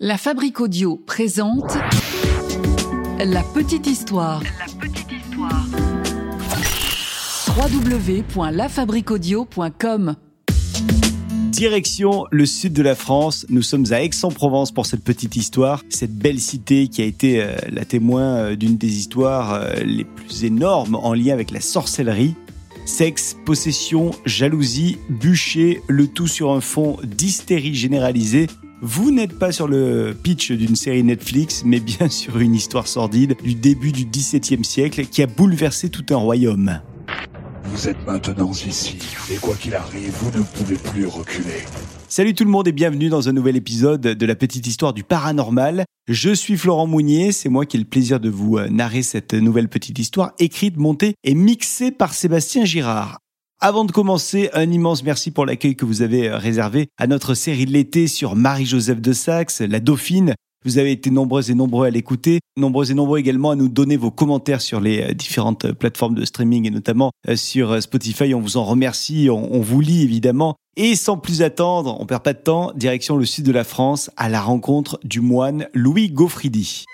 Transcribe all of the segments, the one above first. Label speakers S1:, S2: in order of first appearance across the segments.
S1: La Fabrique Audio présente La Petite Histoire.
S2: La petite histoire.
S1: www.lafabriqueaudio.com
S3: Direction le sud de la France, nous sommes à Aix-en-Provence pour cette petite histoire, cette belle cité qui a été euh, la témoin euh, d'une des histoires euh, les plus énormes en lien avec la sorcellerie. Sexe, possession, jalousie, bûcher, le tout sur un fond d'hystérie généralisée. Vous n'êtes pas sur le pitch d'une série Netflix, mais bien sur une histoire sordide du début du XVIIe siècle qui a bouleversé tout un royaume.
S4: Vous êtes maintenant ici, et quoi qu'il arrive, vous ne pouvez plus reculer.
S3: Salut tout le monde et bienvenue dans un nouvel épisode de la petite histoire du paranormal. Je suis Florent Mounier, c'est moi qui ai le plaisir de vous euh, narrer cette nouvelle petite histoire écrite, montée et mixée par Sébastien Girard. Avant de commencer, un immense merci pour l'accueil que vous avez euh, réservé à notre série de l'été sur Marie-Joseph de Saxe, la Dauphine. Vous avez été nombreuses et nombreux à l'écouter, nombreux et nombreux également à nous donner vos commentaires sur les euh, différentes plateformes de streaming et notamment euh, sur Spotify. On vous en remercie, on, on vous lit évidemment. Et sans plus attendre, on perd pas de temps, direction le sud de la France à la rencontre du moine Louis Gaufridi.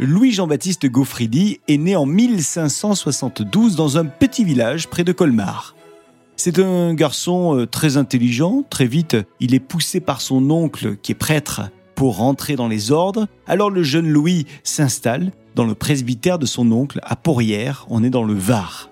S3: Louis Jean-Baptiste Gaufridi est né en 1572 dans un petit village près de Colmar. C'est un garçon euh, très intelligent, très vite il est poussé par son oncle qui est prêtre pour rentrer dans les ordres, alors le jeune Louis s'installe dans le presbytère de son oncle à Pourrières, on est dans le Var.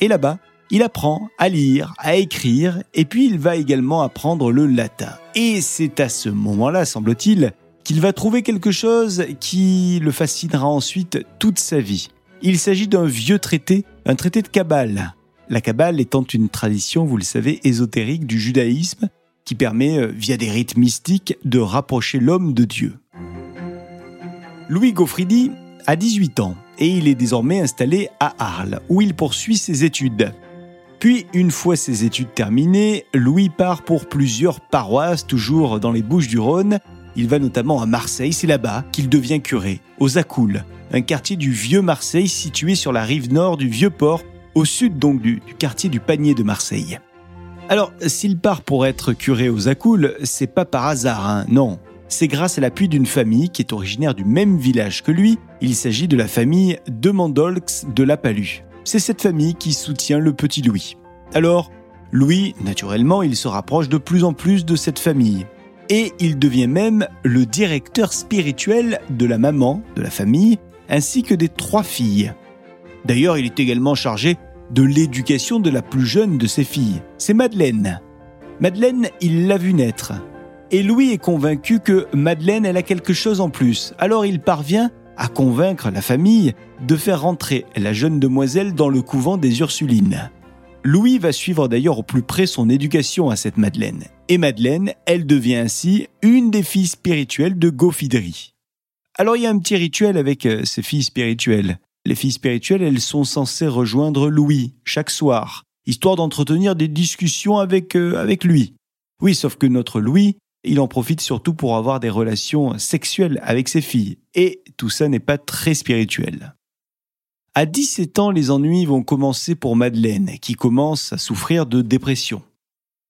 S3: Et là-bas, il apprend à lire, à écrire, et puis il va également apprendre le latin. Et c'est à ce moment-là, semble-t-il, qu'il va trouver quelque chose qui le fascinera ensuite toute sa vie. Il s'agit d'un vieux traité, un traité de Kabbale. La Kabbale étant une tradition, vous le savez, ésotérique du judaïsme qui permet, euh, via des rites mystiques, de rapprocher l'homme de Dieu. Louis Gaufridi a 18 ans et il est désormais installé à Arles, où il poursuit ses études. Puis, une fois ses études terminées, Louis part pour plusieurs paroisses, toujours dans les Bouches du Rhône. Il va notamment à Marseille, c'est là-bas qu'il devient curé, aux Acoules, un quartier du vieux Marseille situé sur la rive nord du vieux port, au sud donc du, quartier du Panier de Marseille. Alors, s'il part pour être curé aux Acoules, c'est pas par hasard, hein, non. C'est grâce à l'appui d'une famille qui est originaire du même village que lui. Il s'agit de la famille de Mandolx de la Palue. C'est cette famille qui soutient le petit Louis. Alors, Louis, naturellement, il se rapproche de plus en plus de cette famille. Et il devient même le directeur spirituel de la maman de la famille, ainsi que des trois filles. D'ailleurs, il est également chargé de l'éducation de la plus jeune de ses filles. C'est Madeleine. Madeleine, il l'a vue naître. Et Louis est convaincu que Madeleine, elle a quelque chose en plus. Alors il parvient à convaincre la famille de faire rentrer la jeune demoiselle dans le couvent des Ursulines. Louis va suivre d'ailleurs au plus près son éducation à cette Madeleine. Et Madeleine, elle devient ainsi une des filles spirituelles de Gaufidry. Alors il y a un petit rituel avec euh, ces filles spirituelles. Les filles spirituelles, elles sont censées rejoindre Louis chaque soir, histoire d'entretenir des discussions avec, euh, avec lui. Oui, sauf que notre Louis, il en profite surtout pour avoir des relations sexuelles avec ses filles. Et tout ça n'est pas très spirituel. À 17 ans, les ennuis vont commencer pour Madeleine, qui commence à souffrir de dépression.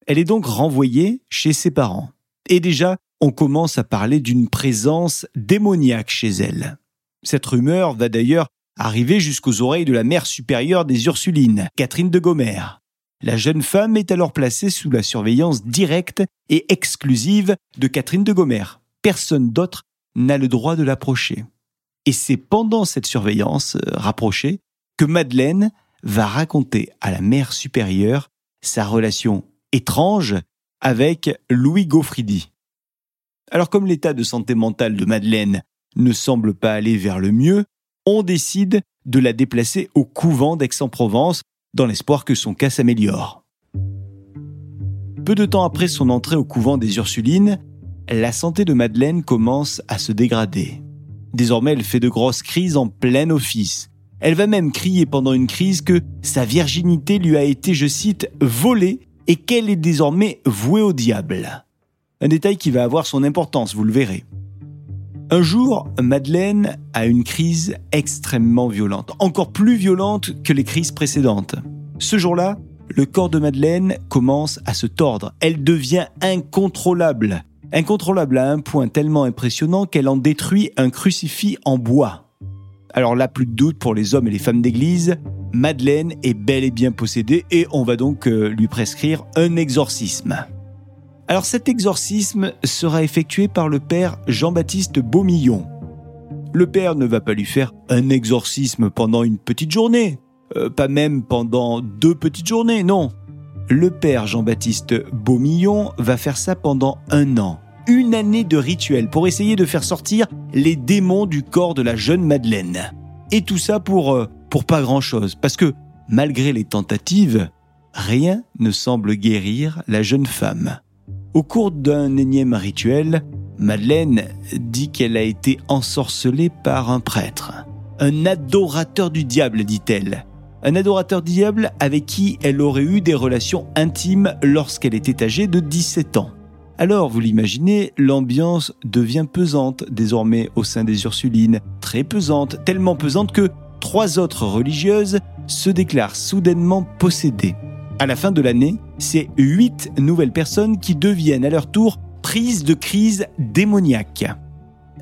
S3: Elle est donc renvoyée chez ses parents. Et déjà, on commence à parler d'une présence démoniaque chez elle. Cette rumeur va d'ailleurs arriver jusqu'aux oreilles de la mère supérieure des Ursulines, Catherine de Gomère. La jeune femme est alors placée sous la surveillance directe et exclusive de Catherine de Gomère. Personne d'autre n'a le droit de l'approcher. Et c'est pendant cette surveillance euh, rapprochée que Madeleine va raconter à la mère supérieure sa relation étrange avec Louis Gaufridi. Alors comme l'état de santé mentale de Madeleine ne semble pas aller vers le mieux, on décide de la déplacer au couvent d'Aix-en-Provence dans l'espoir que son cas s'améliore. Peu de temps après son entrée au couvent des Ursulines, la santé de Madeleine commence à se dégrader. Désormais, elle fait de grosses crises en plein office. Elle va même crier pendant une crise que sa virginité lui a été, je cite, volée et qu'elle est désormais vouée au diable. Un détail qui va avoir son importance, vous le verrez. Un jour, Madeleine a une crise extrêmement violente, encore plus violente que les crises précédentes. Ce jour-là, le corps de Madeleine commence à se tordre. Elle devient incontrôlable. Incontrôlable à un point tellement impressionnant qu'elle en détruit un crucifix en bois. Alors là, plus de doute pour les hommes et les femmes d'église, Madeleine est bel et bien possédée et on va donc euh, lui prescrire un exorcisme. Alors cet exorcisme sera effectué par le père Jean-Baptiste Beaumillon. Le père ne va pas lui faire un exorcisme pendant une petite journée, euh, pas même pendant deux petites journées, non. Le père Jean-Baptiste Beaumillon va faire ça pendant un an, une année de rituel pour essayer de faire sortir les démons du corps de la jeune Madeleine. Et tout ça pour, euh, pour pas grand-chose, parce que malgré les tentatives, rien ne semble guérir la jeune femme. Au cours d'un énième rituel, Madeleine dit qu'elle a été ensorcelée par un prêtre. Un adorateur du diable, dit-elle. Un adorateur diable avec qui elle aurait eu des relations intimes lorsqu'elle était âgée de 17 ans. Alors, vous l'imaginez, l'ambiance devient pesante désormais au sein des Ursulines, très pesante, tellement pesante que trois autres religieuses se déclarent soudainement possédées. À la fin de l'année, c'est huit nouvelles personnes qui deviennent à leur tour prises de crises démoniaques.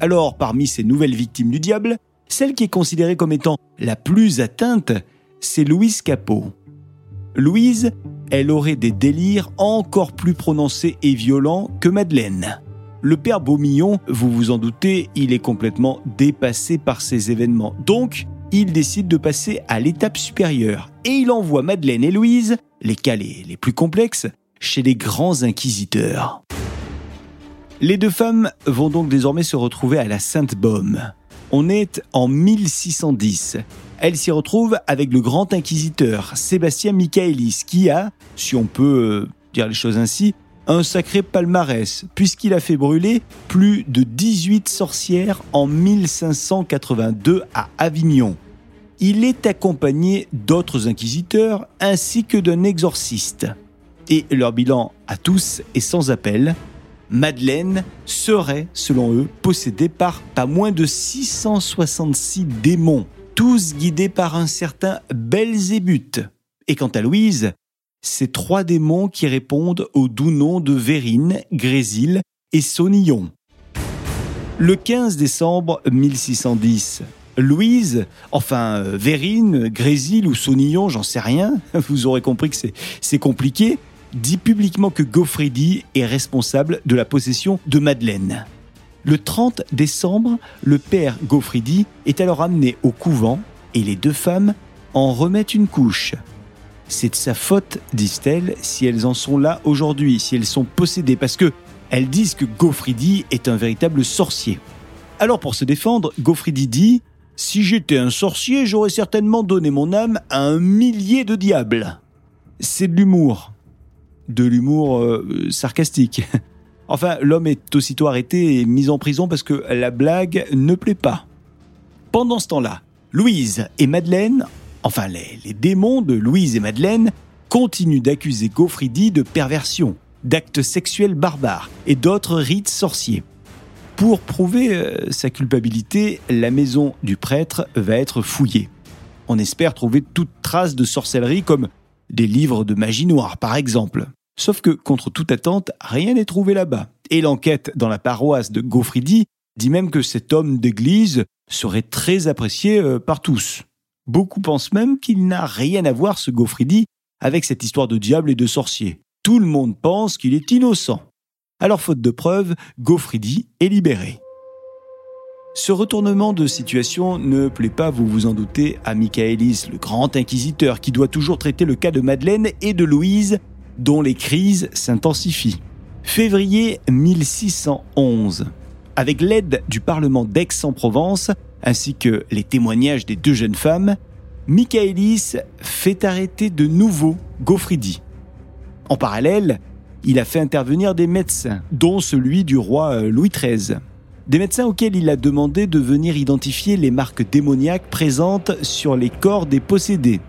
S3: Alors, parmi ces nouvelles victimes du diable, celle qui est considérée comme étant la plus atteinte, c'est Louise Capot. Louise, elle aurait des délires encore plus prononcés et violents que Madeleine. Le père Beaumillon, vous vous en doutez, il est complètement dépassé par ces événements. Donc, il décide de passer à l'étape supérieure et il envoie Madeleine et Louise, les cas les, plus complexes, chez les grands inquisiteurs. Les deux femmes vont donc désormais se retrouver à la Sainte-Baume. On est en 1610. Elle s'y retrouve avec le grand inquisiteur Sébastien Michaelis qui a, si on peut euh, dire les choses ainsi, un sacré palmarès, puisqu'il a fait brûler plus de 18 sorcières en 1582 à Avignon. Il est accompagné d'autres inquisiteurs ainsi que d'un exorciste. Et leur bilan à tous est sans appel. Madeleine serait, selon eux, possédée par pas moins de 666 démons, tous guidés par un certain Belzébuth. Et quant à Louise, c'est trois démons qui répondent au doux nom de Vérine, Grésil et Sonillon. Le 15 décembre 1610, Louise, enfin Vérine, Grésil ou Sonillon, j'en sais rien, vous aurez compris que c'est compliqué, dit publiquement que Gaufridi est responsable de la possession de Madeleine. Le 30 décembre, le père Gaufridi est alors amené au couvent et les deux femmes en remettent une couche. C'est de sa faute, disent-elles, si elles en sont là aujourd'hui, si elles sont possédées, parce que elles disent que Gaufridi est un véritable sorcier. Alors pour se défendre, Gaufridi dit Si j'étais un sorcier, j'aurais certainement donné mon âme à un millier de diables. C'est de l'humour. De l'humour euh, sarcastique. Enfin, l'homme est aussitôt arrêté et mis en prison parce que la blague ne plaît pas. Pendant ce temps-là, Louise et Madeleine enfin les, démons de Louise et Madeleine, continuent d'accuser Gaufridi de perversion, d'actes sexuels barbares et d'autres rites sorciers. Pour prouver euh, sa culpabilité, la maison du prêtre va être fouillée. On espère trouver toute trace de sorcellerie comme des livres de magie noire par exemple. Sauf que, contre toute attente, rien n'est trouvé là-bas. Et l'enquête dans la paroisse de Gaufridi dit même que cet homme d'église serait très apprécié euh, par tous. Beaucoup pensent même qu'il n'a rien à voir, ce Gaufridi, avec cette histoire de diable et de sorcier. Tout le monde pense qu'il est innocent. Alors, faute de preuves, Gaufridi est libéré. Ce retournement de situation ne plaît pas, vous vous en doutez, à Michaelis, le grand inquisiteur, qui doit toujours traiter le cas de Madeleine et de Louise, dont les crises s'intensifient. Février 1611. Avec l'aide du Parlement d'Aix-en-Provence, ainsi que les témoignages des deux jeunes femmes, Michaelis fait arrêter de nouveau Gaufridi. En parallèle, il a fait intervenir des médecins, dont celui du roi euh, Louis XIII. Des médecins auxquels il a demandé de venir identifier les marques démoniaques présentes sur les corps des possédés.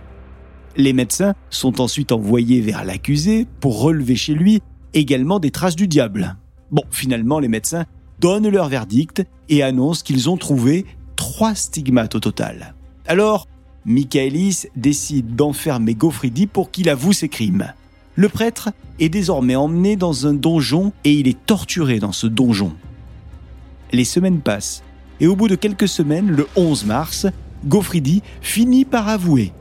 S3: Les médecins sont ensuite envoyés vers l'accusé pour relever chez lui également des traces du diable. Bon, finalement, les médecins donnent leur verdict et annoncent qu'ils ont trouvé trois stigmates au total. Alors, Michaelis décide d'enfermer Gaufridi pour qu'il avoue ses crimes. Le prêtre est désormais emmené dans un donjon et il est torturé dans ce donjon. Les semaines passent et au bout de quelques semaines, le 11 mars, Gaufridi finit par avouer.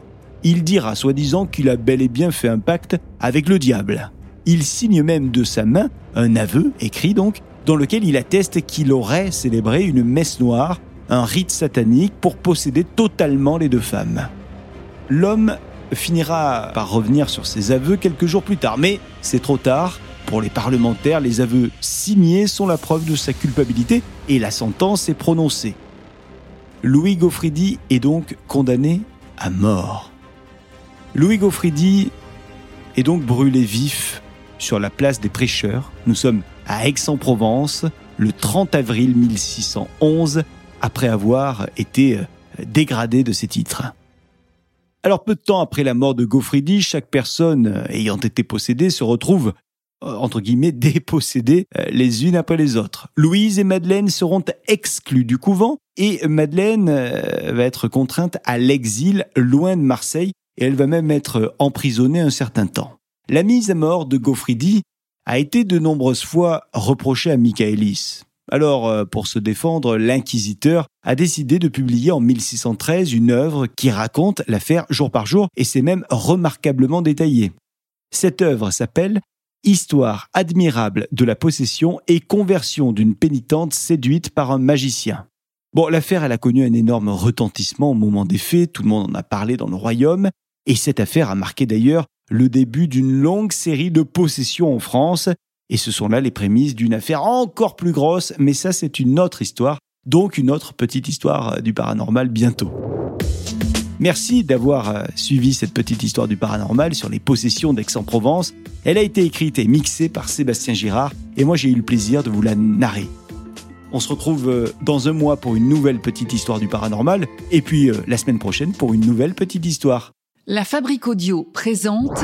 S3: Il dira soi-disant qu'il a bel et bien fait un pacte avec le diable. Il signe même de sa main un aveu, écrit donc, dans lequel il atteste qu'il aurait célébré une messe noire, un rite satanique pour posséder totalement les deux femmes. L'homme finira par revenir sur ses aveux quelques jours plus tard, mais c'est trop tard. Pour les parlementaires, les aveux signés sont la preuve de sa culpabilité et la sentence est prononcée. Louis Gaufridi est donc condamné à mort. Louis Gaufridi est donc brûlé vif sur la place des prêcheurs. Nous sommes à Aix-en-Provence le 30 avril 1611, après avoir été euh, dégradé de ses titres. Alors peu de temps après la mort de Gaufridi, chaque personne euh, ayant été possédée se retrouve euh, entre guillemets dépossédées les unes après les autres. Louise et Madeleine seront exclues du couvent et Madeleine va être contrainte à l'exil loin de Marseille et elle va même être emprisonnée un certain temps. La mise à mort de Gaufridi a été de nombreuses fois reprochée à Michaelis. Alors, euh, pour se défendre, l'inquisiteur a décidé de publier en 1613 une œuvre qui raconte l'affaire jour par jour et c'est même remarquablement détaillé. Cette œuvre s'appelle Histoire admirable de la possession et conversion d'une pénitente séduite par un magicien. Bon, l'affaire, elle a connu un énorme retentissement au moment des faits, tout le monde en a parlé dans le royaume, et cette affaire a marqué d'ailleurs le début d'une longue série de possessions en France, et ce sont là les prémices d'une affaire encore plus grosse, mais ça c'est une autre histoire, donc une autre petite histoire du paranormal bientôt. Merci d'avoir euh, suivi cette petite histoire du paranormal sur les possessions d'Aix-en-Provence. Elle a été écrite et mixée par Sébastien Girard, et moi j'ai eu le plaisir de vous la narrer. On se retrouve euh, dans un mois pour une nouvelle petite histoire du paranormal, et puis euh, la semaine prochaine pour une nouvelle petite histoire.
S1: La Fabrique Audio présente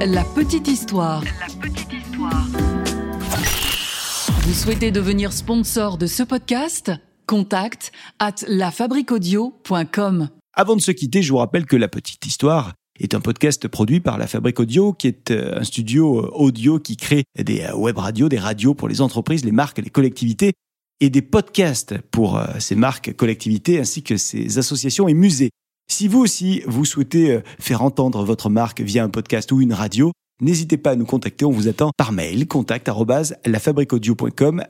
S1: La Petite Histoire. La Petite Histoire. Vous souhaitez devenir sponsor de ce podcast? Contact at lafabriquaudio.com.
S3: Avant de se quitter, je vous rappelle que La Petite Histoire est un podcast produit par La Fabrique Audio, qui est euh, un studio euh, audio qui crée des euh, web radios, des radios pour les entreprises, les marques, les collectivités et des podcasts pour ces marques, collectivités ainsi que ces associations et musées. Si vous aussi, vous souhaitez euh, faire entendre votre marque via un podcast ou une radio, n'hésitez pas à nous contacter, on vous attend par mail, contact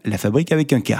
S3: la fabrique avec un K.